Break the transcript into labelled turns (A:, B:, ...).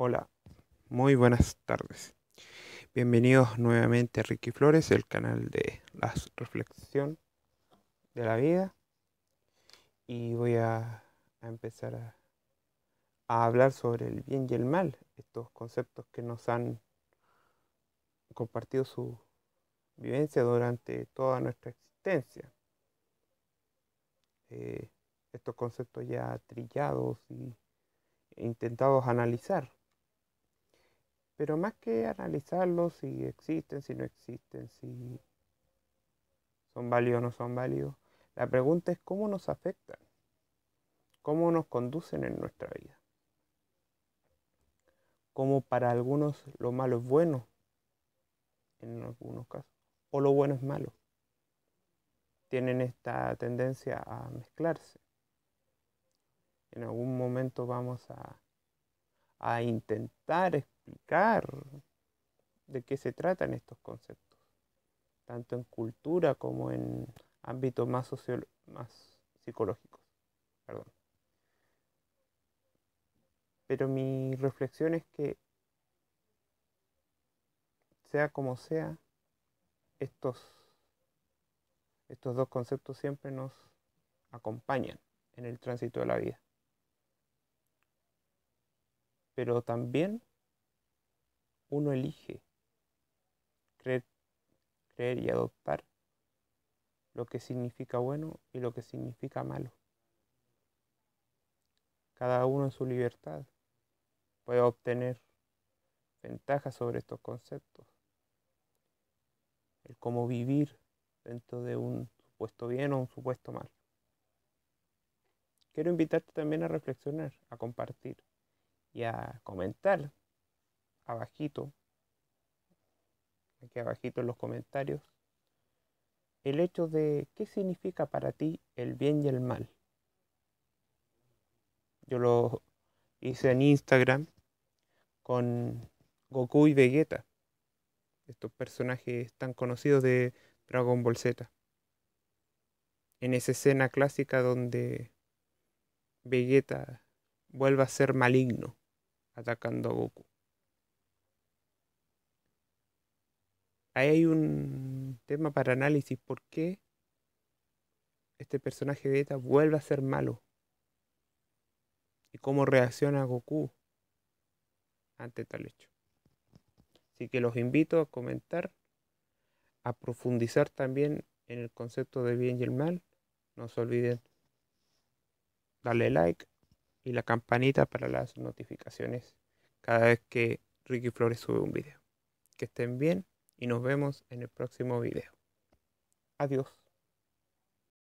A: Hola, muy buenas tardes. Bienvenidos nuevamente a Ricky Flores, el canal de la reflexión de la vida. Y voy a, empezar a, a, hablar sobre el bien y el mal, estos conceptos que nos han compartido su vivencia durante toda nuestra existencia. Eh, estos conceptos ya trillados y intentados analizar pero más que analizarlos si existen, si no existen, si son válidos o no son válidos, la pregunta es cómo nos afectan, cómo nos conducen en nuestra vida. Cómo para algunos lo malo es bueno, en algunos casos, o lo bueno es malo. Tienen esta tendencia a mezclarse. En algún momento vamos a, a intentar explicar de qué se tratan estos conceptos, tanto en cultura como en ámbitos más, psicológicos. Perdón. Pero mi reflexión es que, sea como sea, estos, estos dos conceptos siempre nos acompañan en el tránsito de la vida. Pero también uno elige creer, y adoptar lo que significa bueno y lo que significa malo. Cada uno en su libertad puede obtener ventajas sobre estos conceptos. El cómo vivir dentro de un supuesto bien o un supuesto mal. Quiero invitarte también a reflexionar, a compartir y a comentar abajito, aquí abajito en los comentarios, el hecho de qué significa para ti el bien y el mal. Yo lo hice en Instagram con Goku y Vegeta, estos personajes tan conocidos de Dragon Ball Z. En esa escena clásica donde Vegeta vuelve a ser maligno atacando a Goku. ahí hay un tema para análisis. ¿Por qué este personaje de ETA vuelve a ser malo? Y cómo reacciona Goku ante tal hecho. Así que los invito a comentar, a profundizar también en el concepto de bien y el mal. No se olviden darle like y la campanita para las notificaciones cada vez que Ricky Flores sube un video. Que estén bien y nos vemos en el próximo video. Adiós.